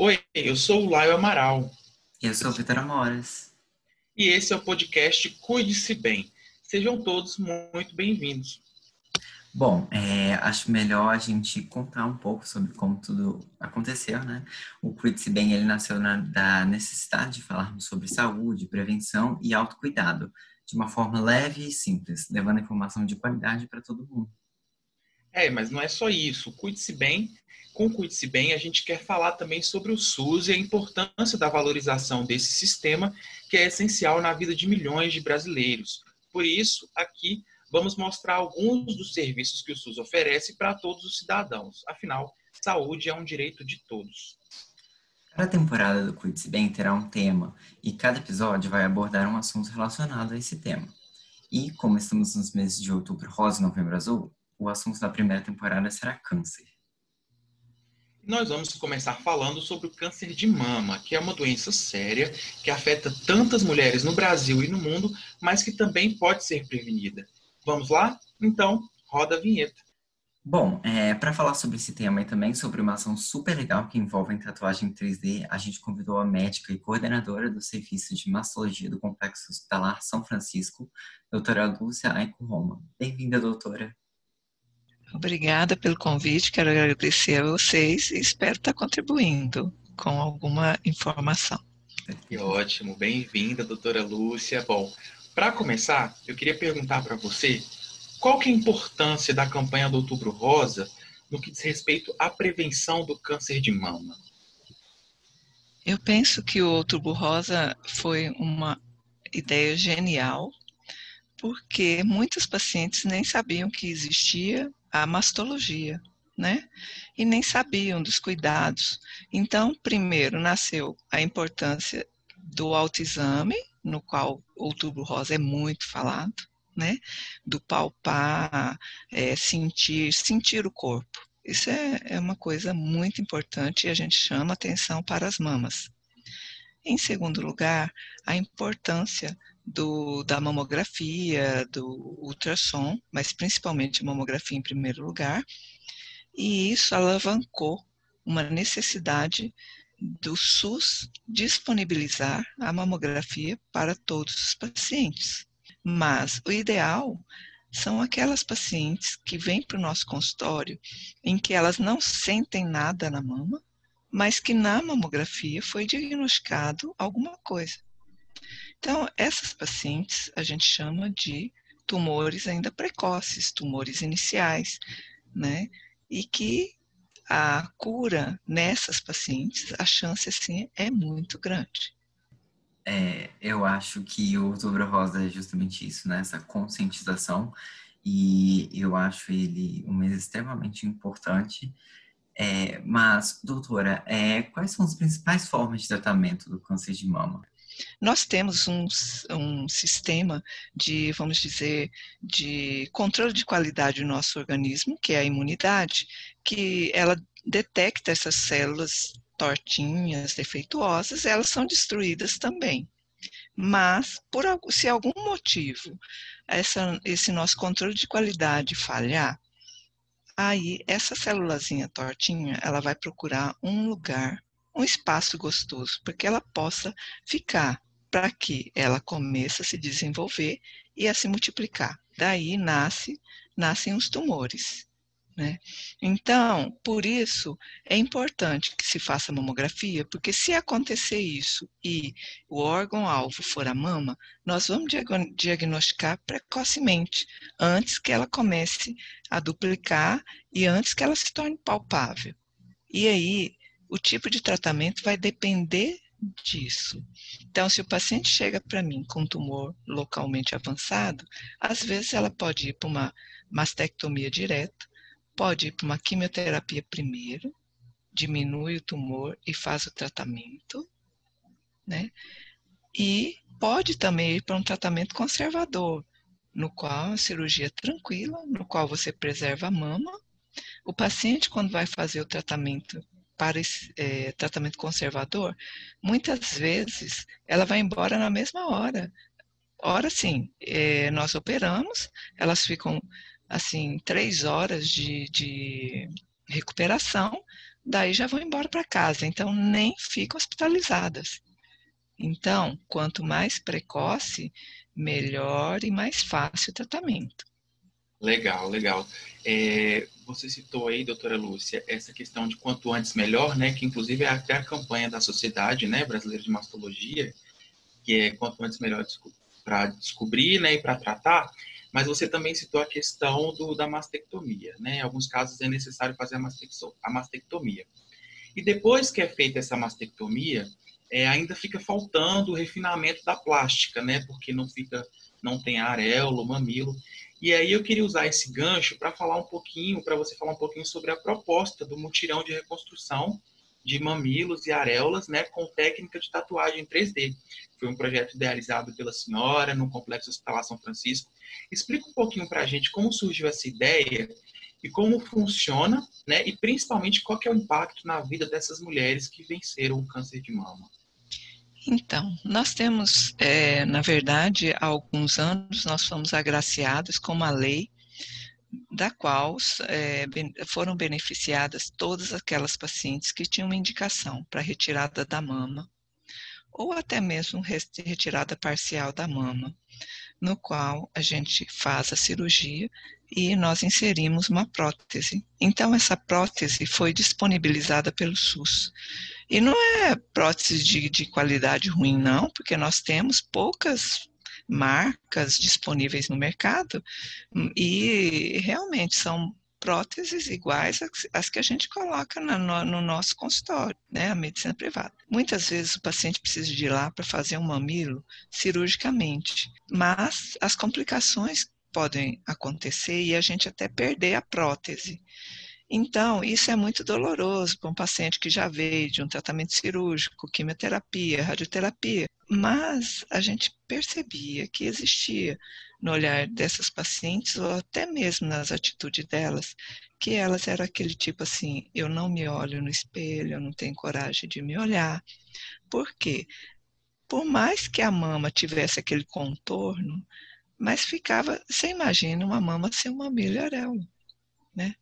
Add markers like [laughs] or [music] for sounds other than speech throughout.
Oi, eu sou o Laio Amaral. Eu sou o Vitor Amoras. E esse é o podcast Cuide-se Bem. Sejam todos muito bem-vindos. Bom, é, acho melhor a gente contar um pouco sobre como tudo aconteceu, né? O Cuide-se Bem, ele nasceu na, da necessidade de falarmos sobre saúde, prevenção e autocuidado, de uma forma leve e simples, levando informação de qualidade para todo mundo. É, mas não é só isso. Cuide-se bem. Com Cuide-se bem, a gente quer falar também sobre o SUS e a importância da valorização desse sistema, que é essencial na vida de milhões de brasileiros. Por isso, aqui vamos mostrar alguns dos serviços que o SUS oferece para todos os cidadãos. Afinal, saúde é um direito de todos. Cada temporada do Cuide-se Bem terá um tema e cada episódio vai abordar um assunto relacionado a esse tema. E, como estamos nos meses de outubro rosa e novembro azul, o assunto da primeira temporada será câncer. Nós vamos começar falando sobre o câncer de mama, que é uma doença séria que afeta tantas mulheres no Brasil e no mundo, mas que também pode ser prevenida. Vamos lá? Então, roda a vinheta. Bom, é, para falar sobre esse tema e também sobre uma ação super legal que envolve tatuagem 3D, a gente convidou a médica e coordenadora do Serviço de Mastologia do Complexo Hospitalar São Francisco, doutora Lúcia Aico Roma. Bem-vinda, doutora. Obrigada pelo convite, quero agradecer a vocês e espero estar contribuindo com alguma informação. Que ótimo, bem-vinda, doutora Lúcia. Bom, para começar, eu queria perguntar para você qual que é a importância da campanha do Outubro Rosa no que diz respeito à prevenção do câncer de mama. Eu penso que o Outubro Rosa foi uma ideia genial, porque muitos pacientes nem sabiam que existia a mastologia, né? E nem sabiam dos cuidados. Então, primeiro nasceu a importância do autoexame, no qual o outubro rosa é muito falado, né? Do palpar, é, sentir, sentir o corpo. Isso é, é uma coisa muito importante e a gente chama atenção para as mamas. Em segundo lugar, a importância do, da mamografia, do ultrassom, mas principalmente mamografia em primeiro lugar, e isso alavancou uma necessidade do SUS disponibilizar a mamografia para todos os pacientes. Mas o ideal são aquelas pacientes que vêm para o nosso consultório em que elas não sentem nada na mama, mas que na mamografia foi diagnosticado alguma coisa. Então, essas pacientes a gente chama de tumores ainda precoces, tumores iniciais, né? E que a cura nessas pacientes, a chance assim é muito grande. É, eu acho que o Outubro Rosa é justamente isso, né? Essa conscientização e eu acho ele um mês extremamente importante. É, mas, doutora, é, quais são as principais formas de tratamento do câncer de mama? Nós temos um, um sistema de, vamos dizer, de controle de qualidade do nosso organismo, que é a imunidade, que ela detecta essas células tortinhas, defeituosas, elas são destruídas também. Mas, por, se algum motivo essa, esse nosso controle de qualidade falhar, aí essa célulazinha tortinha, ela vai procurar um lugar um espaço gostoso para que ela possa ficar, para que ela comece a se desenvolver e a se multiplicar. Daí nasce, nascem os tumores. Né? Então, por isso é importante que se faça mamografia, porque se acontecer isso e o órgão-alvo for a mama, nós vamos diagnosticar precocemente, antes que ela comece a duplicar e antes que ela se torne palpável. E aí, o tipo de tratamento vai depender disso. Então, se o paciente chega para mim com tumor localmente avançado, às vezes ela pode ir para uma mastectomia direta, pode ir para uma quimioterapia primeiro, diminui o tumor e faz o tratamento, né? E pode também ir para um tratamento conservador, no qual é uma cirurgia tranquila, no qual você preserva a mama. O paciente, quando vai fazer o tratamento para esse é, tratamento conservador, muitas vezes ela vai embora na mesma hora. Ora sim, é, nós operamos, elas ficam assim três horas de, de recuperação, daí já vão embora para casa, então nem ficam hospitalizadas. Então, quanto mais precoce, melhor e mais fácil o tratamento. Legal, legal. É, você citou aí, doutora Lúcia, essa questão de quanto antes melhor, né? Que inclusive é até a campanha da Sociedade né, Brasileira de Mastologia, que é quanto antes melhor para descobrir né, e para tratar. Mas você também citou a questão do, da mastectomia, né? Em alguns casos é necessário fazer a mastectomia. E depois que é feita essa mastectomia, é, ainda fica faltando o refinamento da plástica, né? Porque não fica, não tem areola, mamilo. E aí eu queria usar esse gancho para falar um pouquinho, para você falar um pouquinho sobre a proposta do mutirão de reconstrução de mamilos e areolas, né, com técnica de tatuagem 3D. Foi um projeto idealizado pela senhora no Complexo Hospitalar São Francisco. Explica um pouquinho para a gente como surgiu essa ideia e como funciona, né, e principalmente qual é o impacto na vida dessas mulheres que venceram o câncer de mama. Então, nós temos, é, na verdade, há alguns anos, nós fomos agraciados com uma lei da qual é, foram beneficiadas todas aquelas pacientes que tinham uma indicação para retirada da mama, ou até mesmo retirada parcial da mama, no qual a gente faz a cirurgia e nós inserimos uma prótese. Então, essa prótese foi disponibilizada pelo SUS. E não é prótese de, de qualidade ruim, não, porque nós temos poucas marcas disponíveis no mercado hum, e realmente são próteses iguais às que a gente coloca no, no, nosso consultório, né, a medicina privada. Muitas vezes o paciente precisa de ir lá para fazer um mamilo cirurgicamente, mas as complicações podem acontecer e a gente até perder a prótese. Então, isso é muito doloroso para um paciente que já veio de um tratamento cirúrgico, quimioterapia, radioterapia. Mas a gente percebia que existia no olhar dessas pacientes, ou até mesmo nas atitudes delas, que elas eram aquele tipo assim: eu não me olho no espelho, eu não tenho coragem de me olhar. Por quê? Por mais que a mama tivesse aquele contorno, mas ficava, você imagina uma mama sem uma milha né?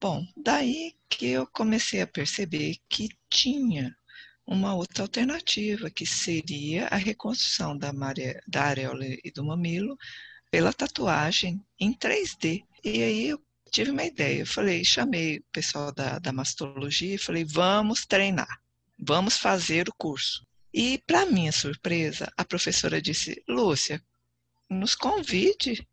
Bom, daí que eu comecei a perceber que tinha uma outra alternativa, que seria a reconstrução da, maré, da areola e do mamilo pela tatuagem em 3D. E aí eu tive uma ideia, eu falei, chamei o pessoal da, da mastologia e falei, vamos treinar, vamos fazer o curso. E, para minha surpresa, a professora disse, Lúcia, nos convide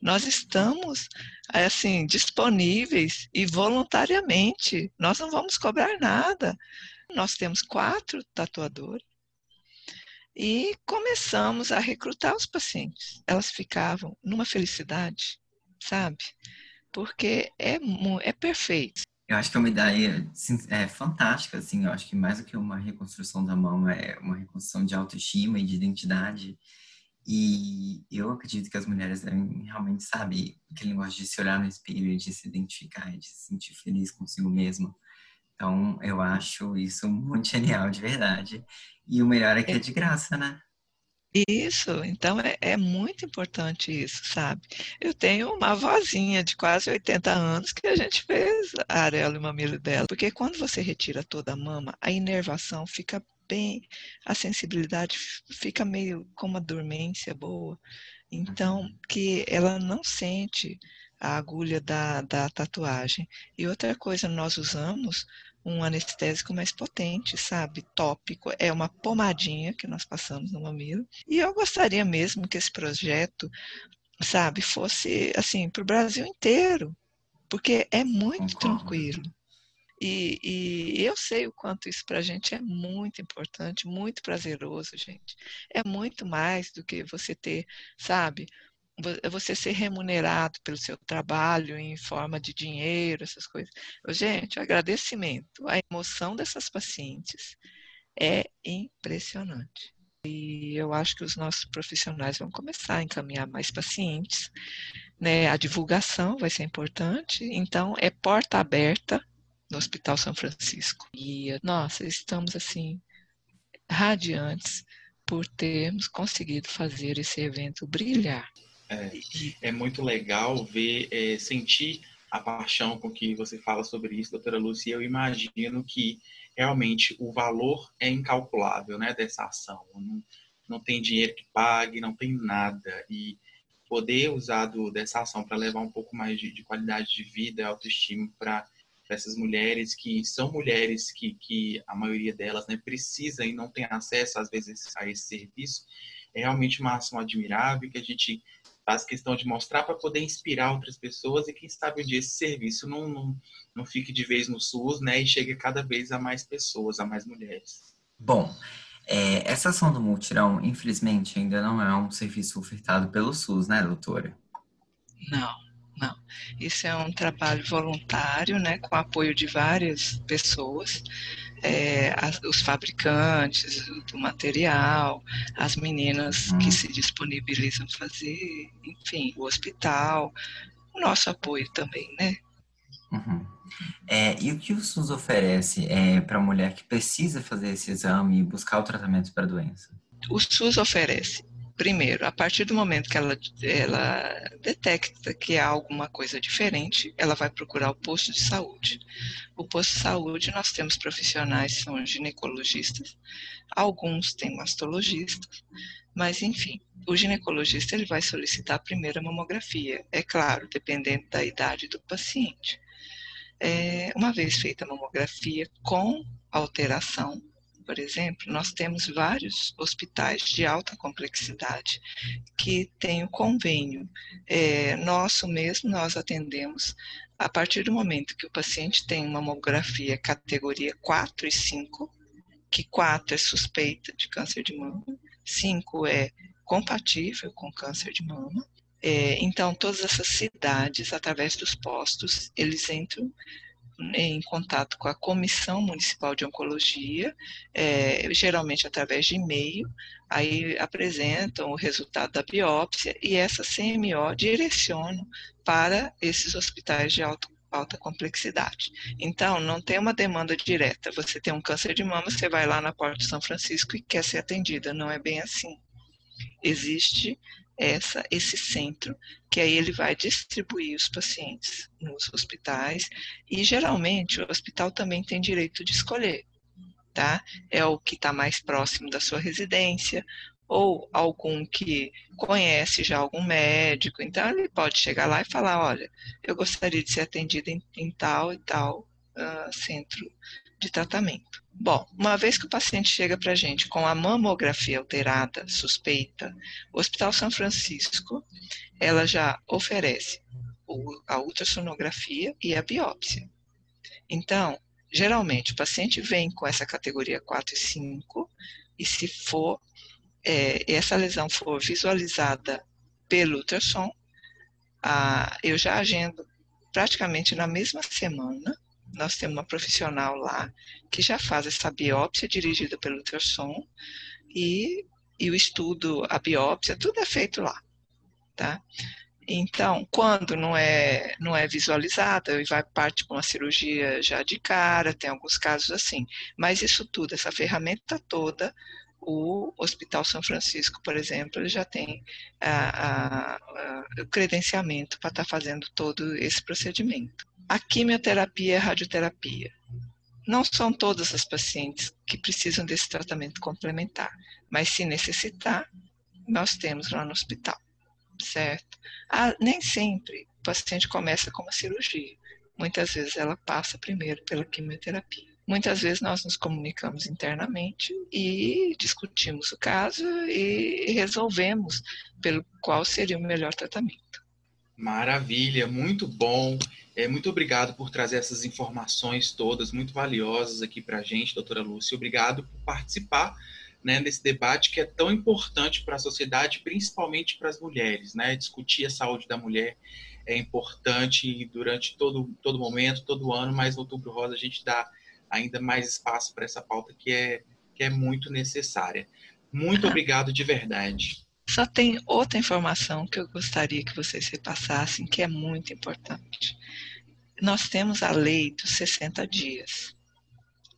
nós estamos assim disponíveis e voluntariamente. Nós não vamos cobrar nada. Nós temos quatro tatuadores e começamos a recrutar os pacientes. Elas ficavam numa felicidade, sabe? Porque é, é perfeito. Eu acho que é uma ideia é, fantástica, assim. Eu acho que mais do que uma reconstrução da mão, é uma reconstrução de autoestima e de identidade e eu acredito que as mulheres devem realmente saber aquele negócio de se olhar no espelho, de se identificar, de se sentir feliz consigo mesma. Então, eu acho isso muito genial, de verdade. E o melhor é que é, de graça, né? Isso, então é, é, muito importante isso, sabe? Eu tenho uma vozinha de quase 80 anos que a gente fez a areola e mamilo dela, porque quando você retira toda a mama, a inervação fica bem, a sensibilidade fica meio com uma dormência boa. Então, uhum. que ela não sente a agulha da, da tatuagem. E outra coisa, nós usamos um anestésico mais potente, sabe? Tópico. É uma pomadinha que nós passamos no mamilo. E eu gostaria mesmo que esse projeto, sabe, fosse assim para o Brasil inteiro, porque é muito Concordo. tranquilo. E, e, eu sei o quanto isso para a gente é muito importante, muito prazeroso, gente. É muito mais do que você ter, sabe, você ser remunerado pelo seu trabalho em forma de dinheiro, essas coisas. Gente, o agradecimento, a emoção dessas pacientes é impressionante. E eu acho que os nossos profissionais vão começar a encaminhar mais pacientes, né? A divulgação vai ser importante, então é porta aberta no Hospital São Francisco. E, nossa, estamos assim, radiantes por termos conseguido fazer esse evento brilhar. É, é muito legal ver, é, sentir a paixão com que você fala sobre isso, doutora Lúcia, eu imagino que realmente o valor é incalculável né, dessa ação. Não, não tem dinheiro que pague, não tem nada. E poder usar do, dessa ação para levar um pouco mais de, de qualidade de vida, autoestima para essas mulheres que são mulheres que, que a maioria delas né, precisa e não tem acesso às vezes a esse serviço, é realmente uma ação admirável que a gente faz questão de mostrar para poder inspirar outras pessoas e quem sabe um dia esse serviço não, não, não fique de vez no SUS, né, e chegue cada vez a mais pessoas, a mais mulheres. Bom, é, essa ação do multirão, infelizmente, ainda não é um serviço ofertado pelo SUS, né, doutora? Não, não. Isso é um trabalho voluntário, né, com apoio de várias pessoas é, as, os fabricantes do material, as meninas que uhum. se disponibilizam a fazer, enfim, o hospital, o nosso apoio também, né? Uhum. É, e o que o SUS oferece é, para a mulher que precisa fazer esse exame e buscar o tratamento para a doença? O SUS oferece primeiro, a partir do momento que ela, ela detecta que há alguma coisa diferente, ela vai procurar o posto de saúde. O posto de saúde, nós temos profissionais que são ginecologistas, alguns têm mastologistas, mas enfim, o ginecologista ele vai solicitar a primeira mamografia, é claro, dependendo da idade do paciente. É, uma vez feita a mamografia com alteração por exemplo, nós temos vários hospitais de alta complexidade que têm o convênio. É, nosso mesmo, nós atendemos a partir do momento que o paciente tem uma mamografia categoria 4 e 5, que 4 é suspeita de câncer de mama, 5 é compatível com câncer de mama. É, então, todas essas cidades, através dos postos, eles entram em contato com a Comissão Municipal de Oncologia, é, geralmente através de e-mail, aí apresentam o resultado da biópsia e essa CMO direciona para esses hospitais de alto alta complexidade. Então, não tem uma demanda direta. Você tem um câncer de mama, você vai lá na Porta de São Francisco e quer ser atendida. Não é bem assim. Existe essa, esse centro, que aí ele vai distribuir os pacientes nos hospitais, e geralmente o hospital também tem direito de escolher, tá? É o que está mais próximo da sua residência, ou algum que conhece já algum médico, então ele pode chegar lá e falar, olha, eu gostaria de ser atendido em, em tal e tal uh, centro de tratamento. Bom, uma vez que o paciente chega para a gente com a mamografia alterada, suspeita, o Hospital São Francisco, ela já oferece a ultrassonografia e a biópsia. Então, geralmente, o paciente vem com essa categoria 4 e 5, e se for, é, essa lesão for visualizada pelo ultrassom, a, eu já agendo praticamente na mesma semana nós temos uma profissional lá que já faz essa biópsia dirigida pelo ultrassom e, e o estudo, a biópsia, tudo é feito lá, tá? Então, quando não é, não é visualizada e vai parte para uma cirurgia já de cara, tem alguns casos assim. Mas isso tudo, essa ferramenta toda, o Hospital São Francisco, por exemplo, ele já tem a, a, a, o credenciamento para estar tá fazendo todo esse procedimento a quimioterapia e a radioterapia. Não são todas as pacientes que precisam desse tratamento complementar, mas se necessitar, nós temos lá no hospital, certo? Ah, nem sempre o paciente começa com uma cirurgia. Muitas vezes ela passa primeiro pela quimioterapia. Muitas vezes nós nos comunicamos internamente e discutimos o caso e resolvemos pelo qual seria o melhor tratamento. Maravilha, muito bom. É, muito obrigado por trazer essas informações todas muito valiosas aqui para a gente, doutora Lúcia. Obrigado por participar né, desse debate que é tão importante para a sociedade, principalmente para as mulheres. Né? Discutir a saúde da mulher é importante durante todo, todo momento, todo ano, mas no Outubro Rosa a gente dá ainda mais espaço para essa pauta que é, que é muito necessária. Muito [laughs] obrigado de verdade. Só tem outra informação que eu gostaria que vocês repassassem, que é muito importante. Nós temos a lei dos 60 dias.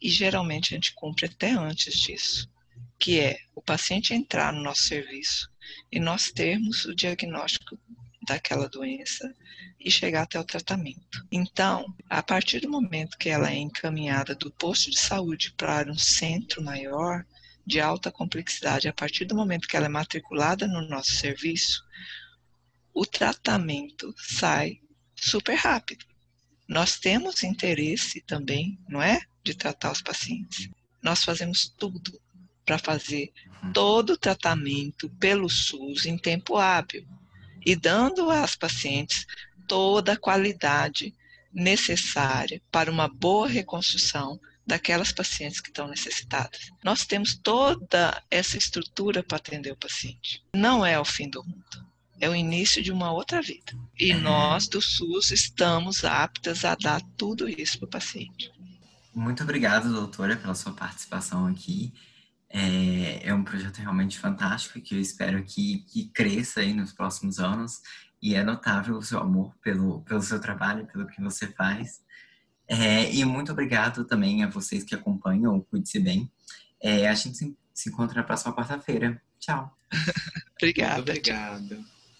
E geralmente a gente cumpre até antes disso, que é o paciente entrar no nosso serviço e nós termos o diagnóstico daquela doença e chegar até o tratamento. Então, a partir do momento que ela é encaminhada do posto de saúde para um centro maior, de alta complexidade, a partir do momento que ela é matriculada no nosso serviço, o tratamento sai super rápido. Nós temos interesse também, não é? De tratar os pacientes. Nós fazemos tudo para fazer todo o tratamento pelo SUS em tempo hábil e dando às pacientes toda a qualidade necessária para uma boa reconstrução daquelas pacientes que estão necessitadas. Nós temos toda essa estrutura para atender o paciente. Não é o fim do mundo, é o início de uma outra vida. E nós do SUS estamos aptas a dar tudo isso para o paciente. Muito obrigado, doutora, pela sua participação aqui. É, é, um projeto realmente fantástico que eu espero que, que cresça aí nos próximos anos e é notável o seu amor pelo, pelo seu trabalho, pelo que você faz. É, e muito obrigado também a vocês que acompanham o Cuide-se Bem. É, a gente se, se encontra na próxima quarta-feira. Tchau. Obrigada. [laughs] Obrigado.